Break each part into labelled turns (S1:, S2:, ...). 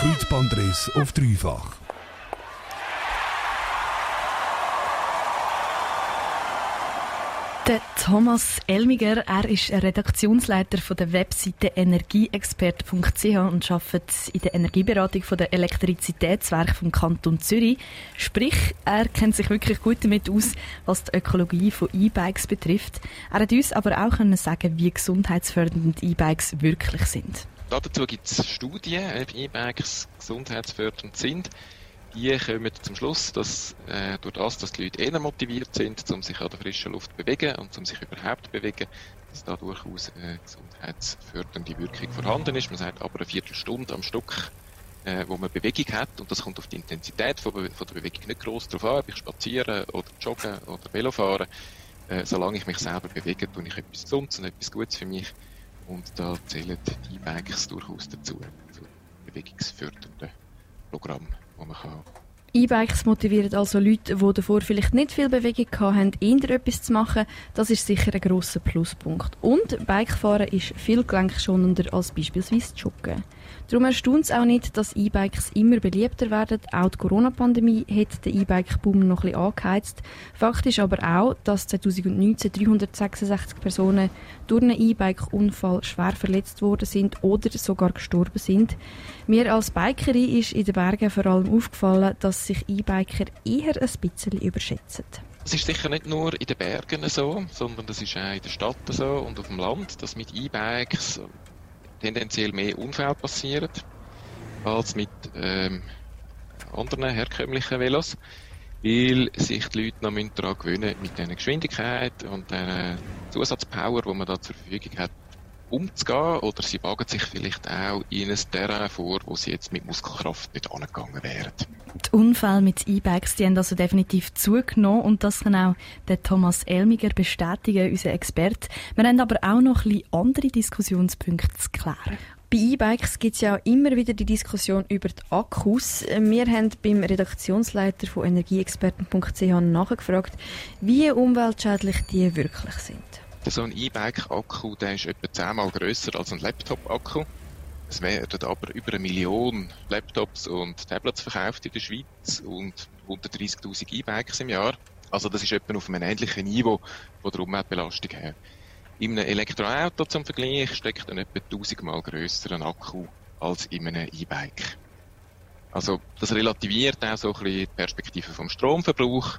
S1: Kreuzbandriss auf dreifach.
S2: Der Thomas Elmiger, er ist Redaktionsleiter von der Webseite energieexpert.ch und arbeitet in der Energieberatung von der Elektrizitätswerk vom Kanton Zürich. Sprich, er kennt sich wirklich gut damit aus, was die Ökologie von E-Bikes betrifft. Er hat uns aber auch können sagen, wie gesundheitsfördernd E-Bikes wirklich sind.
S3: Dazu gibt es Studien, ob E-Bikes gesundheitsfördernd sind die kommen zum Schluss, dass äh, durch das, dass die Leute eher motiviert sind, um sich an der frischen Luft zu bewegen und um sich überhaupt zu bewegen, dass da durchaus eine gesundheitsfördernde Wirkung vorhanden ist. Man sagt aber eine Viertelstunde am Stück, äh, wo man Bewegung hat und das kommt auf die Intensität von, von der Bewegung nicht groß drauf an, ob ich spazieren oder joggen oder Velo fahren. Äh, solange ich mich selber bewege, tue ich etwas Gesundes und etwas Gutes für mich und da zählen die E-Bikes durchaus dazu, zu bewegungsfördernden Programmen die man kann.
S2: E-Bikes motivieren also Leute, die davor vielleicht nicht viel Bewegung hatten, eher etwas zu machen. Das ist sicher ein grosser Pluspunkt. Und Bikefahren ist viel gelenkschonender als beispielsweise Joggen. Darum erstaunt es auch nicht, dass E-Bikes immer beliebter werden. Auch die Corona-Pandemie hat den E-Bike-Boom noch bisschen angeheizt. Fakt ist aber auch, dass 2019 366 Personen durch einen E-Bike-Unfall schwer verletzt worden sind oder sogar gestorben sind. Mir als Bikerin ist in den Bergen vor allem aufgefallen, dass sich E-Biker eher ein bisschen überschätzen.
S3: Es ist sicher nicht nur in den Bergen so, sondern das ist auch in der Stadt so und auf dem Land, dass mit E-Bikes tendenziell mehr Unfälle passieren als mit ähm, anderen herkömmlichen Velos, weil sich die Leute noch daran gewöhnen mit dieser Geschwindigkeit und der Zusatzpower, die man da zur Verfügung hat, umzugehen oder sie wagen sich vielleicht auch in ein Terrain vor, wo sie jetzt mit Muskelkraft nicht angegangen wären.
S2: Die Unfälle mit E-Bikes, die haben also definitiv zugenommen und das kann auch der Thomas Elmiger bestätigen, unser Experte. Wir haben aber auch noch ein bisschen andere Diskussionspunkte zu klären. Bei E-Bikes gibt es ja immer wieder die Diskussion über die Akkus. Wir haben beim Redaktionsleiter von energieexperten.ch nachgefragt, wie umweltschädlich die wirklich sind.
S3: So ein E-Bike-Akku, der ist etwa zehnmal grösser als ein Laptop-Akku. Es werden aber über eine Million Laptops und Tablets verkauft in der Schweiz und 130.000 E-Bikes im Jahr. Also das ist etwa auf einem ähnlichen Niveau von der Umweltbelastung her. In einem Elektroauto zum Vergleich steckt ein etwa 1000 mal grösseren Akku als in einem E-Bike. Also das relativiert auch so ein bisschen die Perspektive vom Stromverbrauch.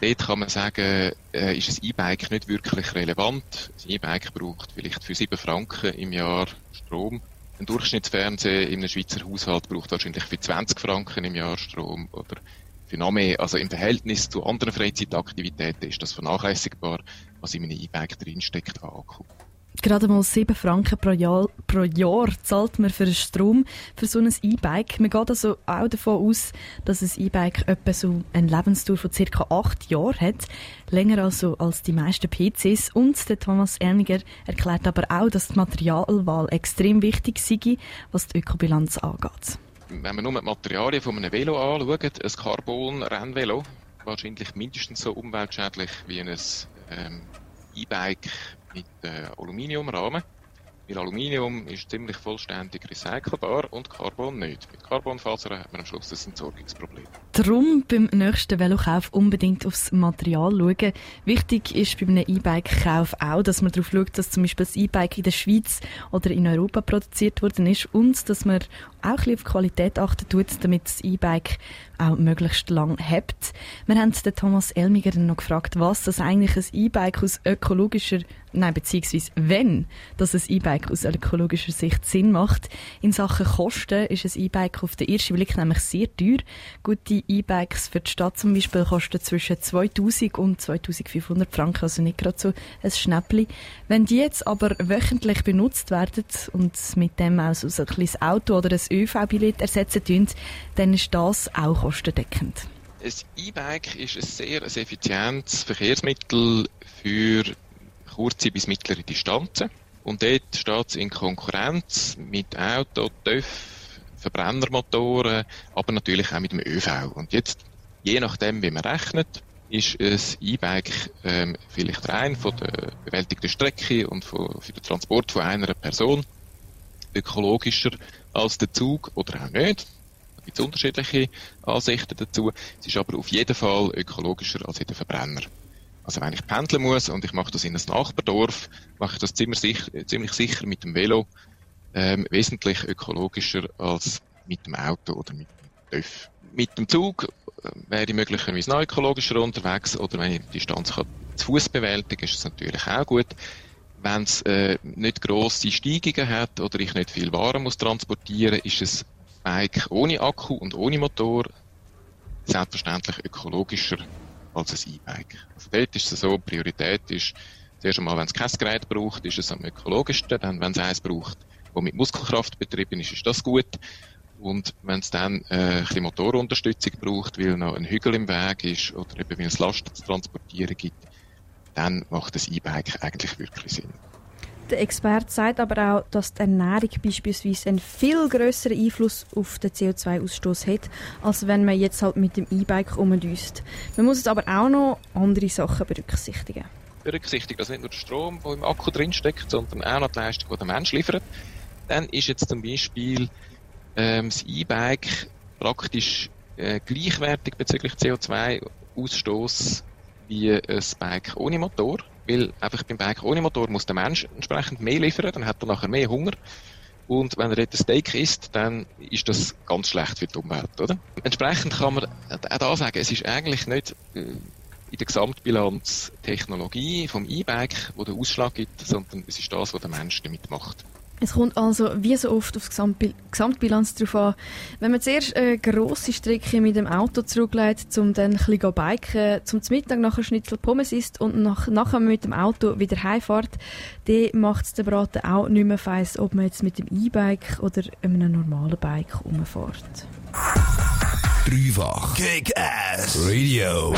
S3: Dort kann man sagen, äh, ist ein E-Bike nicht wirklich relevant. Ein E-Bike braucht vielleicht für 7 Franken im Jahr Strom. Ein Durchschnittsfernseher in einem Schweizer Haushalt braucht wahrscheinlich für 20 Franken im Jahr Strom oder für noch mehr. Also im Verhältnis zu anderen Freizeitaktivitäten ist das vernachlässigbar, was in einem E-Bike drinsteckt an Akku.
S2: Gerade mal 7 Franken pro Jahr, pro Jahr zahlt man für den Strom für so ein E-Bike. Man geht also auch davon aus, dass ein E-Bike etwa so eine Lebensdauer von ca. 8 Jahren hat. Länger also als die meisten PCs. Und der Thomas Erniger erklärt aber auch, dass die Materialwahl extrem wichtig sei, was die Ökobilanz angeht.
S3: Wenn man nur die Materialien von einem Velo anschaut, ein Carbon-Rennvelo, wahrscheinlich mindestens so umweltschädlich wie ein ähm, E-Bike mit äh, Aluminiumrahmen. Weil Aluminium ist ziemlich vollständig recycelbar und Carbon nicht. Mit Carbonfasern hat man am Schluss ein Entsorgungsproblem.
S2: Darum beim nächsten Velokauf unbedingt aufs Material schauen. Wichtig ist bei einem E-Bike-Kauf auch, dass man darauf schaut, dass zum Beispiel das E-Bike in der Schweiz oder in Europa produziert worden ist und dass man auch ein bisschen auf Qualität achten tut, damit das E-Bike auch möglichst lang hebt. Wir haben den Thomas Elmiger noch gefragt, was das eigentlich ein E-Bike aus ökologischer, nein, beziehungsweise wenn das ein E-Bike aus ökologischer Sicht Sinn macht. In Sachen Kosten ist ein E-Bike auf den ersten Blick nämlich sehr teuer. Gute E-Bikes für die Stadt zum Beispiel kosten zwischen 2000 und 2500 Franken, also nicht gerade so ein Schnäppli. Wenn die jetzt aber wöchentlich benutzt werden und mit dem auch so ein kleines Auto oder ein ÖV-Billett ersetzen tun, dann ist das auch kostendeckend.
S3: Ein E-Bike ist ein sehr ein effizientes Verkehrsmittel für kurze bis mittlere Distanzen. Und dort steht es in Konkurrenz mit Auto, TÜV, Verbrennermotoren, aber natürlich auch mit dem ÖV. Und jetzt, je nachdem, wie man rechnet, ist ein E-Bike ähm, vielleicht rein von der bewältigten Strecke und von, für den Transport von einer Person ökologischer als der Zug oder auch nicht. Da gibt es unterschiedliche Ansichten dazu. Es ist aber auf jeden Fall ökologischer als jeder Verbrenner. Also wenn ich pendeln muss und ich mache das in ein Nachbardorf, mache ich das ziemlich sicher, ziemlich sicher mit dem Velo, ähm, wesentlich ökologischer als mit dem Auto oder mit dem TÜV. Mit dem Zug äh, wäre ich möglicherweise noch ökologischer unterwegs oder wenn ich die Distanz kann, zu Fuß bewältigen, ist es natürlich auch gut. Wenn es äh, nicht grosse Steigungen hat oder ich nicht viel Waren muss transportieren, ist es Bike ohne Akku und ohne Motor selbstverständlich ökologischer als ein E-Bike. Also dort ist es so, Priorität ist, zuerst einmal, wenn es kein Gerät braucht, ist es am ökologischsten, dann, wenn es eins braucht, wo mit Muskelkraft betrieben ist, ist das gut. Und wenn es dann äh, ein bisschen Motorunterstützung braucht, weil noch ein Hügel im Weg ist oder eben weil es Lasten zu transportieren gibt, dann macht das E-Bike eigentlich wirklich Sinn.
S4: Der Experte sagt aber auch, dass die Ernährung beispielsweise einen viel größeren Einfluss auf den CO2-Ausstoß hat, als wenn man jetzt halt mit dem E-Bike umdüst. Man muss jetzt aber auch noch andere Sachen berücksichtigen.
S3: Berücksichtigt, also nicht nur der Strom, der im Akku drinsteckt, sondern auch noch die Leistung, die der Mensch liefert. Dann ist jetzt zum Beispiel ähm, das E-Bike praktisch äh, gleichwertig bezüglich CO2-Ausstoß wie ein Bike ohne Motor. Weil einfach beim Bike ohne Motor muss der Mensch entsprechend mehr liefern, dann hat er nachher mehr Hunger. Und wenn er dort ein Steak isst, dann ist das ganz schlecht für die Umwelt, oder? Entsprechend kann man auch da sagen, es ist eigentlich nicht äh, in der Gesamtbilanz Technologie vom E-Bike, wo der Ausschlag gibt, sondern es ist das, was der Mensch damit macht.
S4: Es kommt also wie so oft auf die Gesamtbilanz drauf an. Wenn man zuerst eine grosse Strecke mit dem Auto zurücklegt, um dann ein bisschen biken, zum Mittag nachher Schnitzel Pommes isst und nach, nachher mit dem Auto wieder heimfährt, dann macht es den Braten auch nicht mehr feiss, ob man jetzt mit dem E-Bike oder einem normalen Bike rumfährt.
S1: Dreifach Kick-Ass Radio.